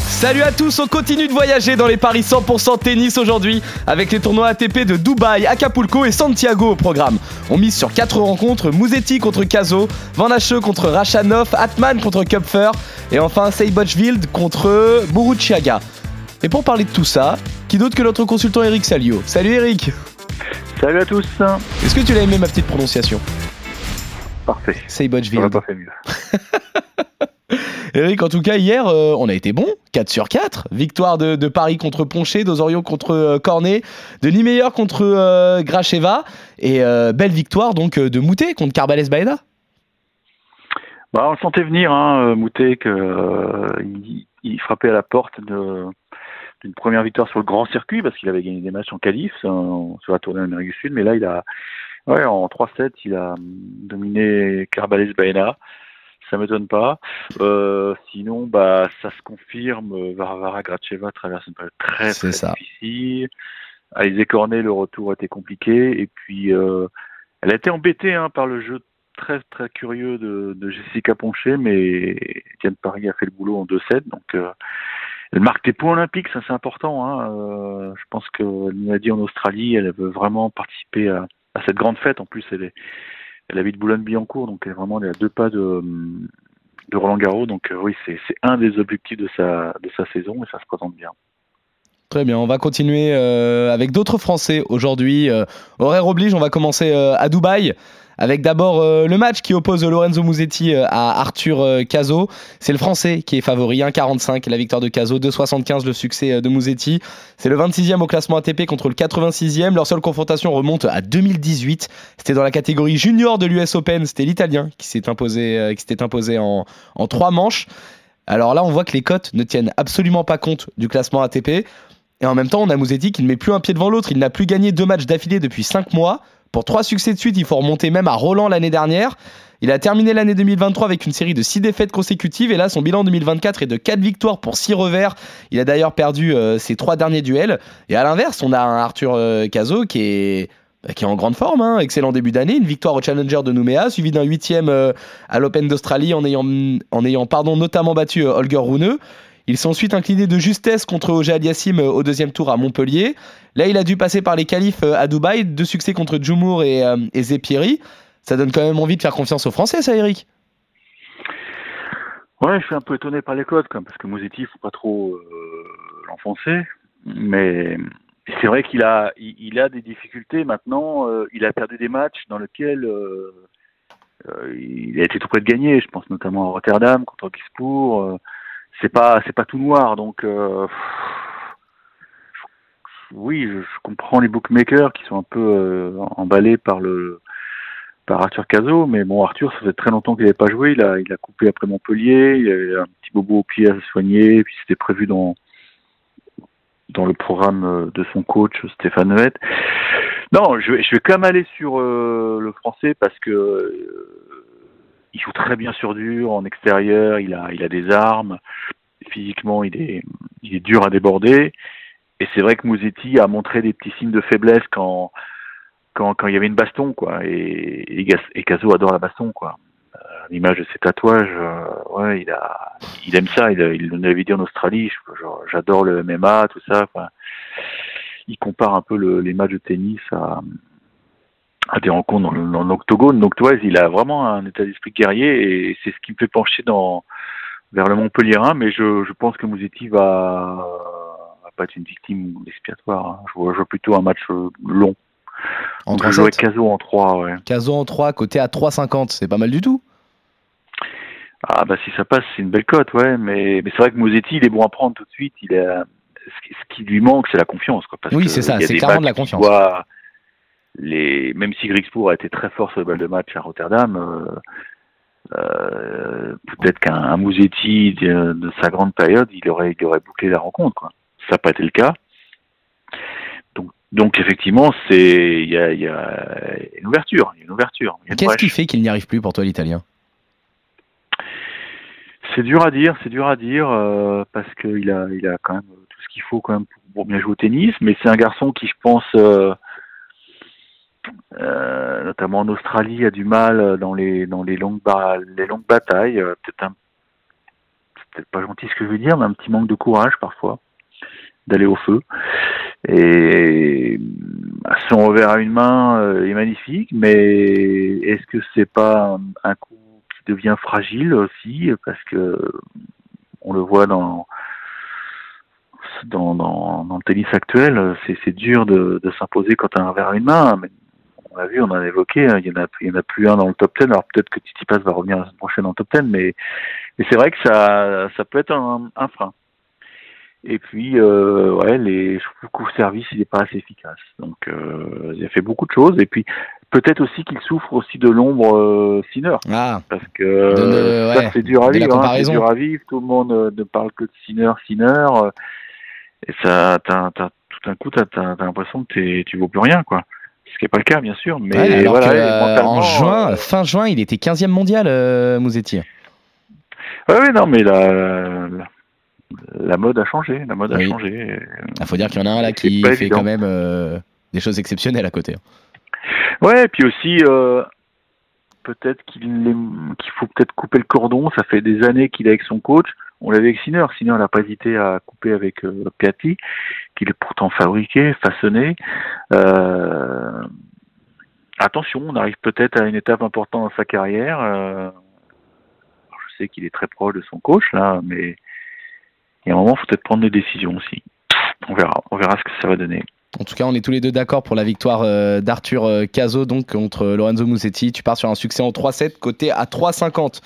Salut à tous, on continue de voyager dans les paris 100% tennis aujourd'hui avec les tournois ATP de Dubaï, Acapulco et Santiago au programme. On mise sur 4 rencontres, Mouzetti contre Caso, Van Hache contre Rachanov, Atman contre Kupfer et enfin Seibochwild contre Buruchiaga. Et pour parler de tout ça, qui d'autre que notre consultant Eric Salio? Salut Eric Salut à tous Est-ce que tu l'as aimé ma petite prononciation? Parfait. Seibochwild. On n'a pas fait mieux. Eric, en tout cas, hier, euh, on a été bon. 4 sur 4. Victoire de, Paris contre Ponché, d'Ozorio contre euh, Cornet, de Niemeyer contre euh, Gracheva. Et belle victoire donc de Moutet contre Carbales Baena. Bah, on le sentait venir, hein, Moutet, que, euh, il, il frappait à la porte d'une première victoire sur le grand circuit parce qu'il avait gagné des matchs en qualif euh, sur la tournée d'Amérique du Sud. Mais là, il a, en 3-7, il a hum, dominé Carbales Baena. Ça m'étonne pas. Euh, sinon, bah, ça se confirme. euh, Varvara Gracheva traverse une période très, C'est très ça. difficile. Alizé Cornet, le retour était compliqué. Et puis, euh, elle a été embêtée hein, par le jeu très, très curieux de, de Jessica Ponché, mais Diane Paris a fait le boulot en 2-7. Donc, euh, elle marque des points olympiques, ça c'est important. Hein. Je pense qu'elle nous l'a dit en Australie, elle veut vraiment participer à, à cette grande fête. En plus, elle, est, elle habite Boulogne-Billancourt, donc elle est vraiment à deux pas de, Roland Garros. Donc euh, oui, c'est c'est un des objectifs de sa, de sa saison et ça se présente bien. On va continuer euh, avec d'autres Français aujourd'hui. Euh, horaire oblige, on va commencer euh, à Dubaï. Avec d'abord le match qui oppose Lorenzo Musetti à Arthur Cazot. C'est le Français qui est favori, 1,45 la victoire de Cazot, 2,75 le succès de Musetti. C'est le 26e au classement ATP contre le 86e. Leur seule confrontation remonte à 2018. C'était dans la catégorie junior de l'US Open. C'était l'Italien qui s'était imposé en trois manches. Alors là, on voit que les cotes ne tiennent absolument pas compte du classement ATP. Et en même temps, on a Musetti qui ne met plus un pied devant l'autre. Il n'a plus gagné deux matchs d'affilée depuis cinq mois. Pour trois succès de suite, il faut remonter même à Roland l'année dernière. Il a terminé l'année 2023 avec une série de six défaites consécutives et là son bilan 2024 est de 4 victoires pour 6 revers. Il a d'ailleurs perdu euh, ses trois derniers duels. Et à l'inverse, on a Arthur euh, Cazot qui est en grande forme, hein. excellent début d'année, une victoire au Challenger de Nouméa, suivi d'un huitième euh, à l'Open d'Australie en ayant, notamment battu euh, Holger Rune. Ils sont ensuite inclinés de justesse contre Oje Aliassim euh, au deuxième tour à Montpellier. Là, il a dû passer par les qualifs euh, à Dubaï, deux succès contre Djumour et, euh, Zepieri. Ça donne quand même envie de faire confiance aux Français, ça, Eric? Ouais, je suis un peu étonné par les codes, parce que Mosetti, il faut pas trop l'enfoncer. Mais c'est vrai qu'il a, il, il a des difficultés maintenant. il a perdu des matchs dans lesquels il a été tout près de gagner. Je pense notamment à Rotterdam contre Gisbourg. C'est pas, c'est pas tout noir. Donc, euh, oui, je, comprends les bookmakers qui sont un peu euh, emballés par le par Arthur Cazot, mais bon, Arthur, ça fait très longtemps qu'il n'avait pas joué. Il a, coupé après Montpellier. Il avait un petit bobo au pied à se soigner. Puis c'était prévu dans dans le programme euh, de son coach Stéphane Huette. Non, je vais, je vais quand même aller sur le français parce que il joue très bien sur dur en extérieur. Il a, il a des armes. Physiquement, il est, il est dur à déborder. Et c'est vrai que Mouzetti a montré des petits signes de faiblesse quand quand, quand il y avait une baston, quoi. Et, et, Caso adore la baston, quoi. Euh, L'image de ses tatouages, euh, ouais, il a, il aime ça. Il, il l'avait dit en Australie. J'adore le MMA, tout ça. Enfin, il compare un peu le- les matchs de tennis à, à des rencontres dans, dans l'octogone. Donc, il a vraiment un état d'esprit guerrier et c'est ce qui me fait pencher dans vers le Montpellierin. Mais je, je pense que Mouzetti va, va pas être une victime expiatoire. hein. Je vois, je vois plutôt un match euh, long. En Donc, je jouerais 3-7. Caso en 3, ouais. Cazot en 3, côté à 3,50. C'est pas mal du tout. Ah bah si ça passe, c'est une belle cote, ouais. Mais, mais c'est vrai que Mosetti, il est bon à prendre tout de suite. Il a, ce, qui, lui manque, c'est la confiance, quoi. Parce Oui, c'est ça, c'est clairement de la confiance. Les, même si Grigspor a été très fort sur le bal de match à Rotterdam, euh, euh, peut-être qu'un un Mosetti de, de sa grande période, il aurait, il aurait bouclé la rencontre, quoi. Ça n'a pas été le cas. Donc, donc effectivement, c'est il y a, y a une ouverture, une Qu'est-ce qui fait qu'il n'y arrive plus pour toi, l'Italien? C'est dur à dire, c'est dur à dire euh, parce qu'il a, il a quand même tout ce qu'il faut quand même pour bien jouer au tennis. Mais c'est un garçon qui, je pense, euh, euh, notamment en Australie, a du mal dans les dans les longues les longues batailles. Euh, Peut-être peut-être pas gentil ce que je veux dire, mais un petit manque de courage parfois d'aller au feu. Et euh, son revers à une main euh, est magnifique, mais est-ce que c'est pas un, coup qui devient fragile aussi parce que on le voit dans dans, dans, dans le tennis actuel, c'est dur de, de s'imposer quand tu un revers à une main. On l'a vu, on en a évoqué, hein, il y en a il y en a plus un dans le top 10. Alors peut-être que Tsitsipas va revenir la semaine prochaine en top 10, mais, mais c'est vrai que ça ça peut être un, un frein. Et puis, euh, ouais, les, je trouve que le service, il n'est pas assez efficace. Donc, euh, il a fait beaucoup de choses. Et puis, peut-être aussi qu'il souffre aussi de l'ombre euh, Sinner. Ah, Parce que ne- euh, ça, ouais, c'est dur à vivre. hein, c'est dur à vivre. Tout le monde euh, ne parle que de Sinner, Sinner. Et ça, tout d'un coup, t'as, t'as l'impression que tu vaux plus rien, quoi. Ce qui n'est pas le cas, bien sûr. Mais ouais, alors voilà, que, et euh, en juin, euh, fin juin, il était 15e mondial, euh, Mouzetti. ouais, non, mais la, la, la mode a changé. La mode a Oui. changé. Il faut dire qu'il y en a un là qui fait évident. quand même euh, des choses exceptionnelles à côté. Ouais, et puis aussi, peut-être qu'il faut peut-être couper le cordon. Ça fait des années qu'il est avec son coach. On l'avait avec Sinner. Sinner n'a pas hésité à couper avec euh, Piatti, qu'il est pourtant fabriqué, façonné. Euh, attention, on arrive peut-être à une étape importante dans sa carrière. Euh, je sais qu'il est très proche de son coach là, mais il y a un moment, il faut peut-être prendre des décisions aussi. On verra, on verra ce que ça va donner. En tout cas, on est tous les deux d'accord pour la victoire euh, d'Arthur Cazot donc contre Lorenzo Musetti. Tu pars sur un succès en 3-7, côté à 3,50.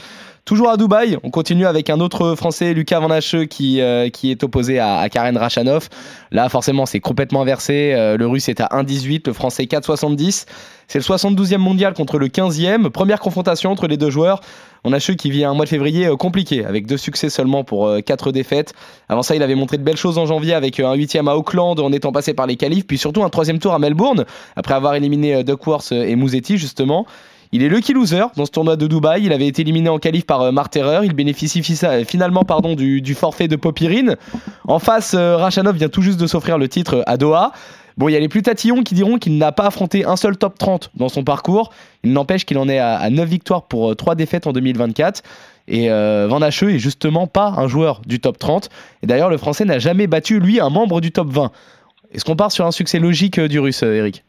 Toujours à Dubaï, on continue avec un autre Français, Lucas Van Hacheux, qui, euh, qui est opposé à, Karen Rachanov. Là, forcément, c'est complètement inversé. Euh, le Russe est à 1,18, le Français 4,70. C'est le 72e mondial contre le 15e. Première confrontation entre les deux joueurs. Van Hacheux qui vit un mois de février euh, compliqué, avec deux succès seulement pour quatre défaites. Avant ça, il avait montré de belles choses en janvier avec un huitième à Auckland en étant passé par les qualifs, puis surtout un troisième tour à Melbourne, après avoir éliminé Duckworth et Musetti justement. Il est lucky loser dans ce tournoi de Dubaï. Il avait été éliminé en qualif par euh, Marterer. Il bénéficie fisa- finalement du, forfait de Popirine. En face, euh, Rachanov vient tout juste de s'offrir le titre à Doha. Bon, il y a les plus tatillons qui diront qu'il n'a pas affronté un seul top 30 dans son parcours. Il n'empêche qu'il en est à, à 9 victoires pour 3 défaites en 2024. Et euh, Van Hacheux est justement pas un joueur du top 30. Et d'ailleurs, le Français n'a jamais battu, lui, un membre du top 20. Est-ce qu'on part sur un succès logique euh, du Russe, euh, Eric?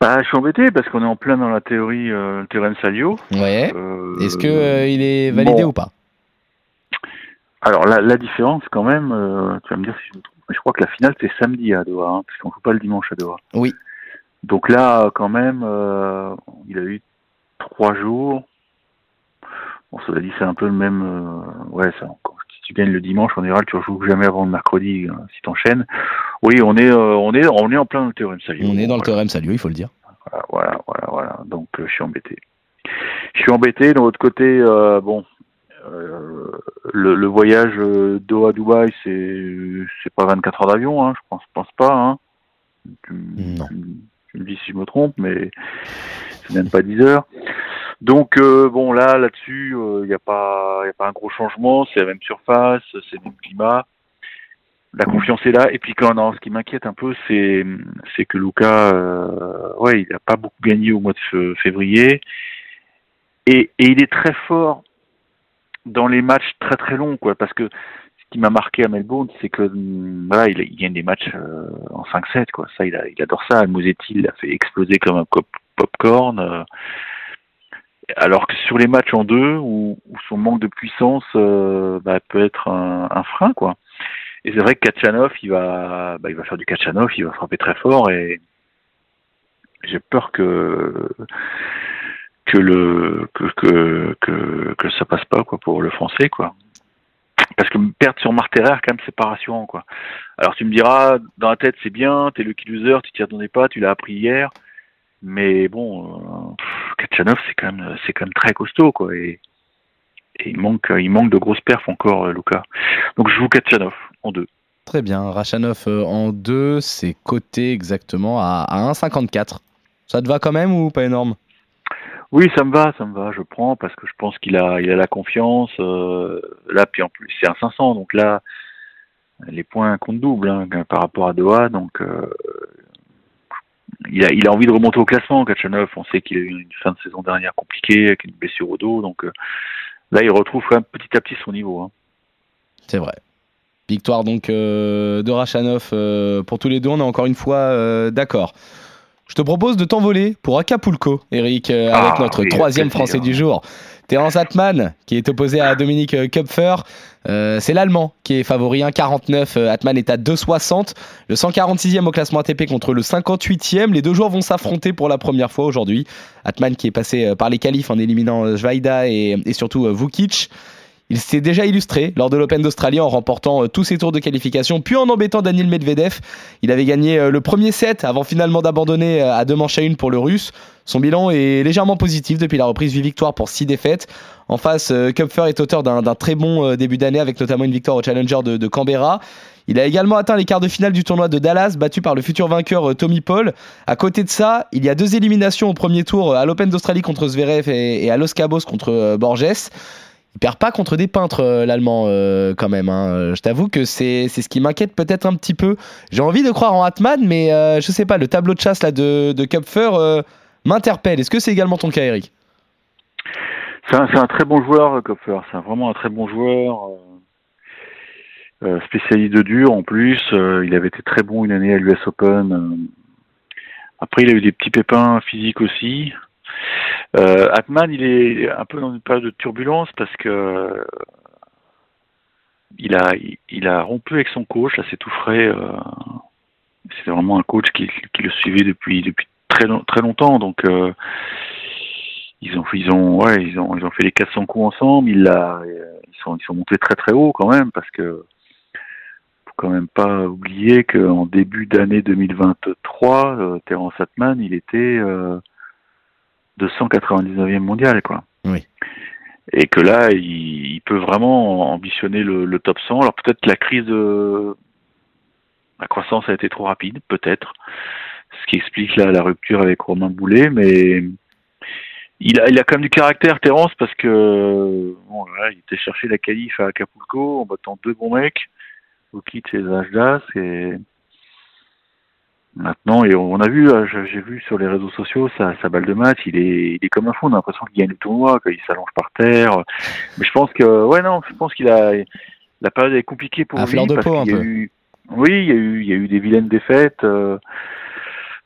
Bah, je suis embêté parce qu'on est en plein dans la théorie euh, théorème Salio. Ouais. Euh, Est-ce que euh, il est validé bon. ou pas? Alors la, la différence quand même, euh, tu vas me dire si je me trompe, mais je crois que la finale c'est samedi à Doha, hein, parce qu'on joue pas le dimanche à Doha. Oui. Donc là quand même, il a eu trois jours. Bon, cela dit c'est un peu le même. ouais, ça. Si tu gagnes le dimanche, en général, tu rejoues jamais avant le mercredi euh, si t'enchaînes. Oui, on est, euh, on est, on est en plein dans le théorème Salio. On est dans le théorème Salio, il faut le dire. Voilà, voilà, voilà, voilà. Donc euh, je suis embêté. Je suis embêté. De l'autre côté, bon, le, le voyage Doha Dubaï, c'est c'est pas 24 heures d'avion, hein, je pense, pense pas. Hein. Tu, Non. tu tu me dis si je me trompe, mais c'est même pas 10 heures. Donc euh, bon là, là-dessus, il n'y a pas, y a pas un gros changement. C'est la même surface, c'est le même climat. La confiance est là. Et puis quand ce qui m'inquiète un peu, c'est c'est que Luca, euh, ouais, il n'a pas beaucoup gagné au mois de février, et, et il est très fort dans les matchs très très longs, quoi. Parce que ce qui m'a marqué à Melbourne, c'est que hum, voilà, il, gagne des matchs euh, en 5-7, quoi. Ça, il, adore ça. Almosetti l'a fait exploser comme un popcorn. euh, alors que sur les matchs en deux, où, son manque de puissance euh, bah, peut être un, frein, quoi. Et c'est vrai que Kachanov, il va, bah, il va faire du Kachanov, il va frapper très fort et j'ai peur que que le que, que que ça passe pas quoi pour le français quoi. Parce que perdre sur Marterer quand même c'est pas rassurant quoi. Alors tu me diras dans la tête c'est bien, t'es le loser, tu t'y attendais pas, tu l'as appris hier, mais bon, euh, Kachanov c'est quand même c'est quand même très costaud quoi et, et il manque il manque de grosses perfs encore euh, Luca. Donc je joue Kachanov en deux. Très bien. Rachanov euh, en 2, c'est coté exactement à, à 1,54. Ça te va quand même ou pas énorme? Oui, ça me va, ça me va. Je prends parce que je pense qu'il a, il a la confiance. euh, là, puis en plus, c'est un 500, donc là, les points comptent double hein, par rapport à Doha. Donc, euh, il, a, envie de remonter au classement. Kachanov, on sait qu'il a eu une fin de saison dernière compliquée avec une blessure au dos. Donc euh, là, il retrouve quand même petit à petit son niveau. hein. C'est vrai. Victoire donc euh, de Rachanov euh, pour tous les deux. On est encore une fois d'accord. Je te propose de t'envoler pour Acapulco, Eric, euh, Ah, avec notre oui, troisième. Français du jour. Terence Atman, qui est opposé à Dominique euh, Kupfer. Euh, c'est l'Allemand qui est favori, 1,49. Euh, Atman est à 2,60. Le 146e au classement ATP contre le 58e. Les deux joueurs vont s'affronter pour la première fois aujourd'hui. Atman qui est passé par les qualifs en éliminant Jvaida et, et surtout Vukic. Il s'est déjà illustré lors de l'Open d'Australie en remportant euh, tous ses tours de qualification, puis en embêtant Daniel Medvedev. Il avait gagné euh, le premier set avant finalement d'abandonner euh, à deux manches à une pour le russe. Son bilan est légèrement positif depuis la reprise 8 victoires pour 6 défaites. En face, Kupfer est auteur d'un très bon début d'année avec notamment une victoire au Challenger de, Canberra. Il a également atteint les quarts de finale du tournoi de Dallas, battu par le futur vainqueur Tommy Paul. À côté de ça, il y a deux éliminations au premier tour à l'Open d'Australie contre Zverev et, à Los Cabos contre Borges. Il perd pas contre des peintres, euh, l'allemand, euh, quand même. hein. Euh, Je t'avoue que c'est ce qui m'inquiète peut-être un petit peu. J'ai envie de croire en Hatman, mais euh, je sais pas, le tableau de chasse là, de, de Kupfer m'interpelle. Est-ce que c'est également ton cas, Eric? C'est un, un très bon joueur, Kopfer. C'est vraiment un très bon joueur. spécialiste de dur en plus. Il avait été très bon une année à l'US Open. Après, il a eu des petits pépins physiques aussi. Euh, Atman, il est un peu dans une période de turbulence parce que il a, il a rompu avec son coach, là c'est tout frais. euh, C'était vraiment un coach qui, qui le suivait depuis, depuis très, très longtemps. Donc, euh, ils ont, ils ont, ouais, ils ont, ils ont fait les 400 coups ensemble. Il euh, ils sont, ils sont montés très très haut quand même parce que faut quand même pas oublier qu'en début d'année 2023, euh, Terence Atman, il était euh, 299e mondial, quoi. Oui. Et que là, il, il peut vraiment ambitionner le, le top 100. Alors peut-être la crise de la croissance a été trop rapide, peut-être, ce qui explique là la rupture avec Romain Boulet, mais il a, il a quand même du caractère, Terence, parce que bon, voilà, il était chercher la qualif à Acapulco en battant deux bons mecs, Vukic et Zajdas, et maintenant, et on a vu, je- j'ai vu sur les réseaux sociaux sa, sa balle de match, il est, il est comme un fou, on a l'impression qu'il gagne le tournoi, qu'il s'allonge par terre, mais je pense que, ouais, non, je pense qu'il a, la période est compliquée pour lui, de parce peau, un y a peu. eu, oui, il y a eu, il y a eu des vilaines défaites, euh,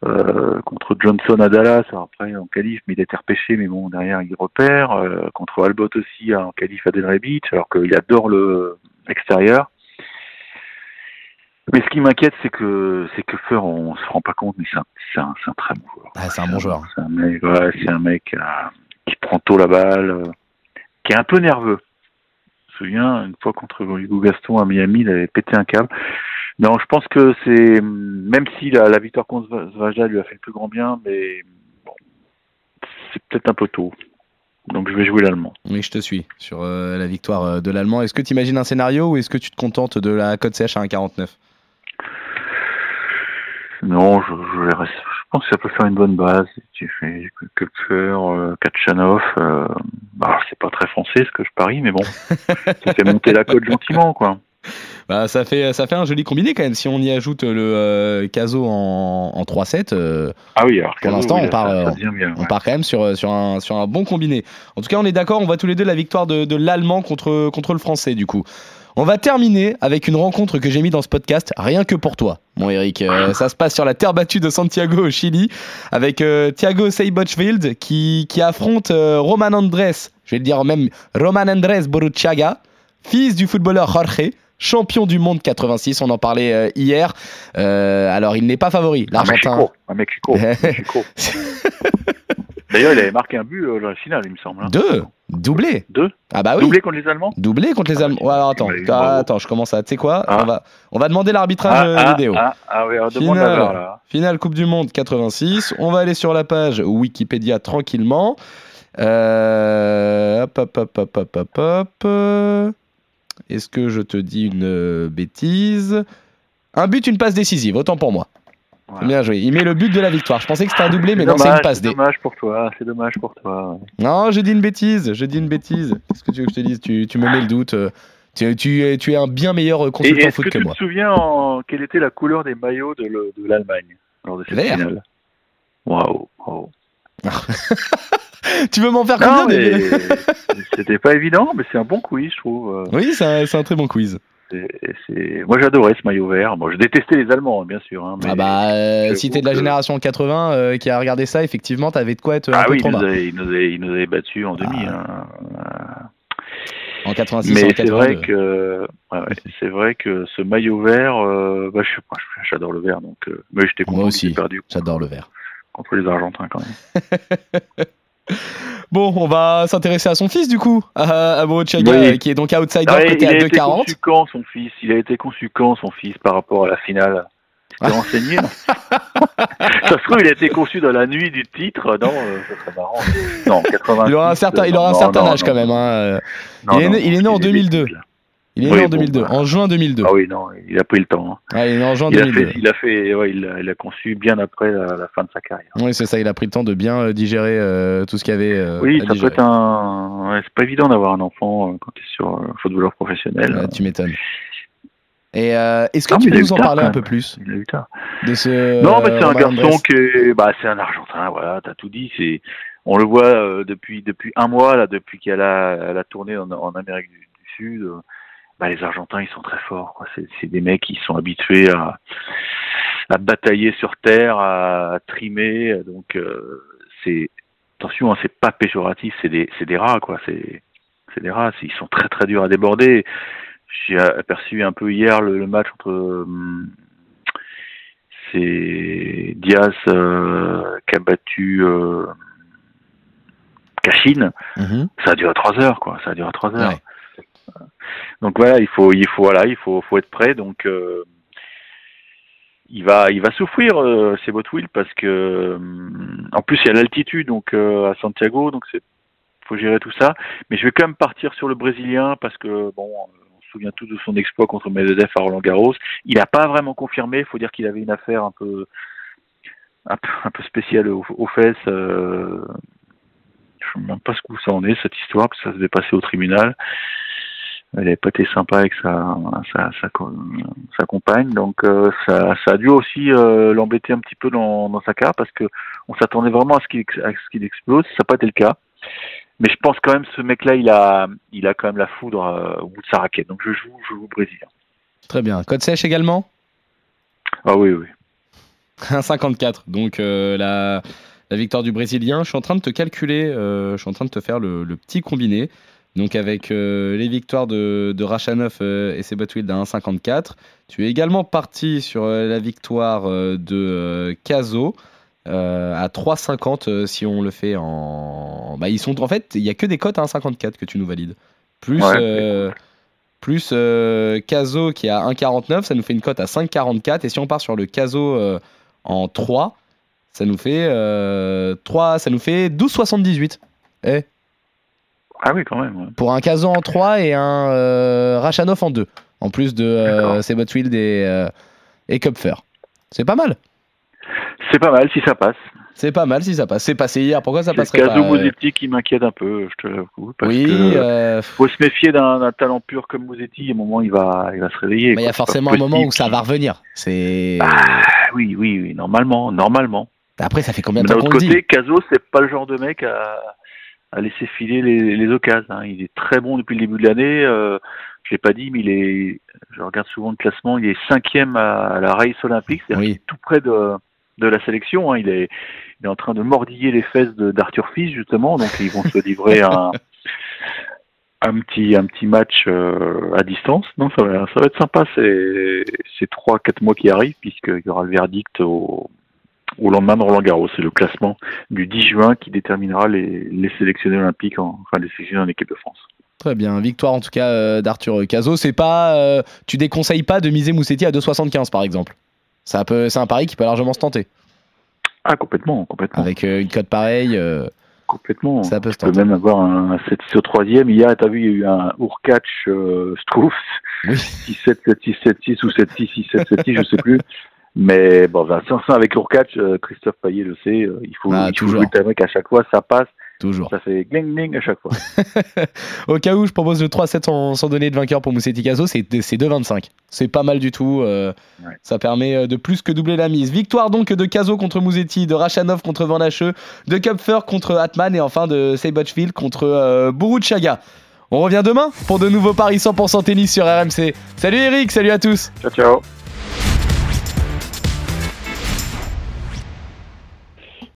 euh, contre Johnson à Dallas, alors après en qualif, mais il a été repêché, mais bon, derrière il repère. Euh, contre Albot aussi en qualif à Delray Beach, alors qu'il adore le extérieur. Mais ce qui m'inquiète, c'est que c'est que Feur, on se rend pas compte, mais c'est un, c'est un, c'est un très bon joueur. Ah, c'est un bon joueur. C'est un mec, ouais, c'est un mec euh, qui prend tôt la balle, euh, qui est un peu nerveux. Je me souviens, une fois contre Hugo Gaston à Miami, il avait pété un câble. Non, je pense que c'est, même si la, la victoire contre Zvajda lui a fait le plus grand bien, mais bon, c'est peut-être un peu tôt. Donc je vais jouer l'allemand. Oui, je te suis sur euh, la victoire de l'Allemand. Est-ce que tu imagines un scénario ou est-ce que tu te contentes de la cote CH à 1,49 Non, je, pense que ça peut faire une bonne base. Tu fais Kupfer, euh, Kachanov. Euh, bah, c'est pas très français ce que je parie, mais bon, ça fait monter la cote gentiment, quoi. Bah, ça, fait, ça fait un joli combiné quand même. Si on y ajoute le euh, Caso en, en 3-7, euh, Ah oui, alors Pour l'instant, oui, on part, ça- ça euh, bien, on ouais. part quand même sur, sur, un, sur un bon combiné. En tout cas, on est d'accord, on voit tous les deux la victoire de, de l'Allemand contre, contre le Français du coup. On va terminer avec une rencontre que j'ai mis dans ce podcast, rien que pour toi, mon Eric. Euh, ça se passe sur la terre battue de Santiago au Chili, avec euh, Thiago Seibochwild qui, qui affronte euh, Roman Andrés, je vais le dire même Roman Andrés Boruchaga, fils du footballeur Jorge, champion du monde 86, on en parlait euh, hier. Euh, alors, il n'est pas favori, À l'Argentin. Mexico, à Mexico. D'ailleurs, il avait marqué un but euh, dans la finale, il me semble. hein. Deux, doublé. Deux Ah bah oui. Doublé contre les Allemands? Doublé contre les Ah, Allemands. bah, Ouais, alors attends, Ah, attends, je commence à. Tu sais quoi? Ah. on, va, on va demander l'arbitrage vidéo. ah, oui, demande la Finale. Là. Finale Coupe du Monde 86. On va aller sur la page Wikipédia tranquillement. Euh, hop, hop, hop, hop, hop, hop, hop. Euh, Est-ce que je te dis une euh, bêtise? Un but, une passe décisive, autant pour moi. Voilà. Bien joué. Il met le but de la victoire. Je pensais que c'était un doublé, mais non, c'est une passe C'est dommage pour toi, c'est dommage pour toi. Non, je dis une bêtise. Je dis une bêtise. Qu'est-ce que tu veux que je te dise? Tu, tu me mets le doute. euh, Tu, tu es, tu es un bien meilleur Et consultant est-ce foot que, que tu moi. te souviens en... quelle était la couleur des maillots de le- de l'Allemagne lors de cette Vert. finale? Waouh, waouh. Tu veux m'en faire combien mais c'était pas évident, mais c'est un bon quiz, je trouve. Euh, Oui, c'est un, très bon quiz. Moi, j'adorais ce maillot vert. Bon, je détestais les Allemands, hein, bien sûr. hein, mais- Ah bah, euh, si t'es de la que- génération 80 euh, qui a regardé ça, effectivement, t'avais de quoi être un Ah peu oui, il trop nous, bas. avait, il, nous avait, il nous avait battus en demi. Ah. hein. En 86 en Mais c'est 82. vrai que ouais, ouais, c'est vrai que ce maillot vert, euh, bah, j'adore le vert, donc euh, mais j'étais Moi content aussi. aient perdu J'adore le vert. Contre les Argentins quand même. Bon, on va s'intéresser à son fils du coup, à, à Oui. qui est donc outsider Ah, côté il à a été 2,40. conçu quand son fils? Il a été conçu quand son fils par rapport à la finale? Tu t'es renseigné Ça se trouve, il a été conçu dans la nuit du titre. Non, euh, ça serait marrant. Non, 80. Il aura un certain, il aura un certain âge quand même. hein, il est né- il est né en 2002. Il est Oui, né en bon, 2002, bah. en juin 2002. Ah oui, non, il a pris le temps. hein. Ouais, il est né en juin Il a 2002. fait, il a fait, ouais, il a, il a conçu bien après la, la fin de sa carrière. Oui, c'est ça, il a pris le temps de bien euh, digérer euh, tout ce qu'il y avait euh, oui, à ça peut être un. Ouais, c'est pas évident d'avoir un enfant euh, quand tu es sur euh, footballeur professionnel. Ouais, tu m'étonnes. Et est-ce que Non, tu peux a nous en parler un peu plus Il a eu tard. de ce Non, mais c'est un garçon est, bah, c'est un Argentin, voilà, t'as tout dit. C'est, on le voit depuis depuis un mois là, depuis qu'elle a, elle a tourné en, en Amérique du, du Sud. Bah, les Argentins, ils sont très forts. Quoi. C'est, c'est des mecs qui sont habitués à, à batailler sur terre, à, trimer. Donc, euh, c'est attention, hein, c'est pas péjoratif, c'est des, c'est des rats, quoi. C'est, c'est des rats. Ils sont très très durs à déborder. J'ai aperçu un peu hier le, le match entre hum, c'est Diaz euh, qui a battu euh, Cachine. Mhm. Ça a duré trois heures, quoi. Ça a duré trois heures. Ouais. Donc voilà, il faut, il faut, voilà, il faut, faut être prêt. Donc euh, il va, il va souffrir, euh, c'est Botwill, parce que hum, en plus il y a l'altitude, donc euh, à Santiago, donc c'est, faut gérer tout ça. Mais je vais quand même partir sur le Brésilien parce que bon, on se souvient tous de son exploit contre Medvedev à Roland Garros. Il n'a pas vraiment confirmé. Il faut dire qu'il avait une affaire un peu, un peu, spéciale aux, fesses. Euh, je ne sais même pas ce que ça en est cette histoire, parce que ça se devait passer au tribunal. Elle n'avait pas été sympa avec sa, sa, sa, co- sa compagne, donc euh, ça, ça a dû aussi euh, l'embêter un petit peu dans, dans sa carrière parce que on s'attendait vraiment à ce qu'il explose. Ça n'a pas été le cas, mais je pense quand même ce mec-là, il a, il a quand même la foudre euh, au bout de sa raquette. Donc je joue, je joue brésilien. Très bien. Code sèche également? Ah oui, oui. 1,54. Donc la, la victoire du Brésilien. Je suis en train de te calculer, je suis en train de te faire le, le petit combiné. Donc avec euh, les victoires de, de Rachanov euh, et Sebotwil d'un 1,54. Tu es également parti sur euh, la victoire de Caso à 3,50 euh, si on le fait en... Bah, ils sont en fait, il y a que des cotes à 1,54 que tu nous valides. Plus... Ouais, plus Caso qui est à 1,49, ça nous fait une cote à 5,44. Et si on part sur le Caso en 3, ça nous fait, euh, 3, ça nous fait 12,78. Eh, Ah oui, quand même. ouais. pour un Caso en 3 et un euh, Rachanov en 2. En plus de euh. Sebotwild et, euh, et Kupfer. C'est pas mal. C'est pas mal si ça passe. C'est pas mal si ça passe. C'est passé hier. Pourquoi ça passerait pas euh, Mosetti qui m'inquiète un peu, je te l'avoue. parce Oui, que- euh, faut se méfier d'un talent pur comme Mosetti. À un moment, il va, il va se réveiller. mais il y a forcément un moment où ça va revenir. C'est Ah, oui, oui, oui, normalement, normalement. après ça fait combien de d'un temps autre qu'on le dit côté, Caso, c'est pas le genre de mec à, à laisser filer les, les occasions. hein. Il est très bon depuis le début de l'année. Euh, je l'ai pas dit, mais il est. Je regarde souvent le classement. Il est cinquième à, à la race olympique, c'est-à-dire Oui. qu'il est tout près de, de la sélection. hein. Il est, il est en train de mordiller les fesses d'Arthur Fils justement. Donc ils vont se livrer un, un petit un petit match euh, à distance. Non, ça va, ça va être sympa ces ces trois quatre mois qui arrivent puisqu'il y aura le verdict au au lendemain de Roland Garros. C'est le classement du 10 juin qui déterminera les, les sélectionnés olympiques, en, enfin les sélectionnés en équipe de France. Très bien, victoire en tout cas euh, d'Arthur Cazot. C'est pas, euh, tu déconseilles pas de miser Moussetti à 2,75 par exemple. Ça peut, c'est un pari qui peut largement se tenter. Ah, complètement, complètement. Avec euh, une cote pareille, euh, complètement. ça peut se On peut tenter. même avoir un 7 sur 3 Hier, tu as vu, il y a eu un Urkach Oui. 6-7, 7-6, 7-6 ou 7-6, 6-7, 7-6, je sais plus. Mais bon, Vincent, avec Lourcatch, euh, Christophe Payet le sait, euh, il faut, Ah, il faut toujours. jouer le timing à chaque fois, ça passe, Toujours. ça fait gling gling à chaque fois. Au cas où, je propose le 3-7 sans, sans donner de vainqueur pour Moussetti Caso, c'est c'est 2-25. C'est pas mal du tout. euh, Ouais. Ça permet euh, de plus que doubler la mise. Victoire donc de Caso contre Mouzetti, de Rachanov contre Van Hacheux, de Kupfer contre Atman et enfin de Seibochville contre euh, Buruchaga. On revient demain pour de nouveaux paris 100% tennis sur RMC. Salut Eric, salut à tous. ciao, ciao.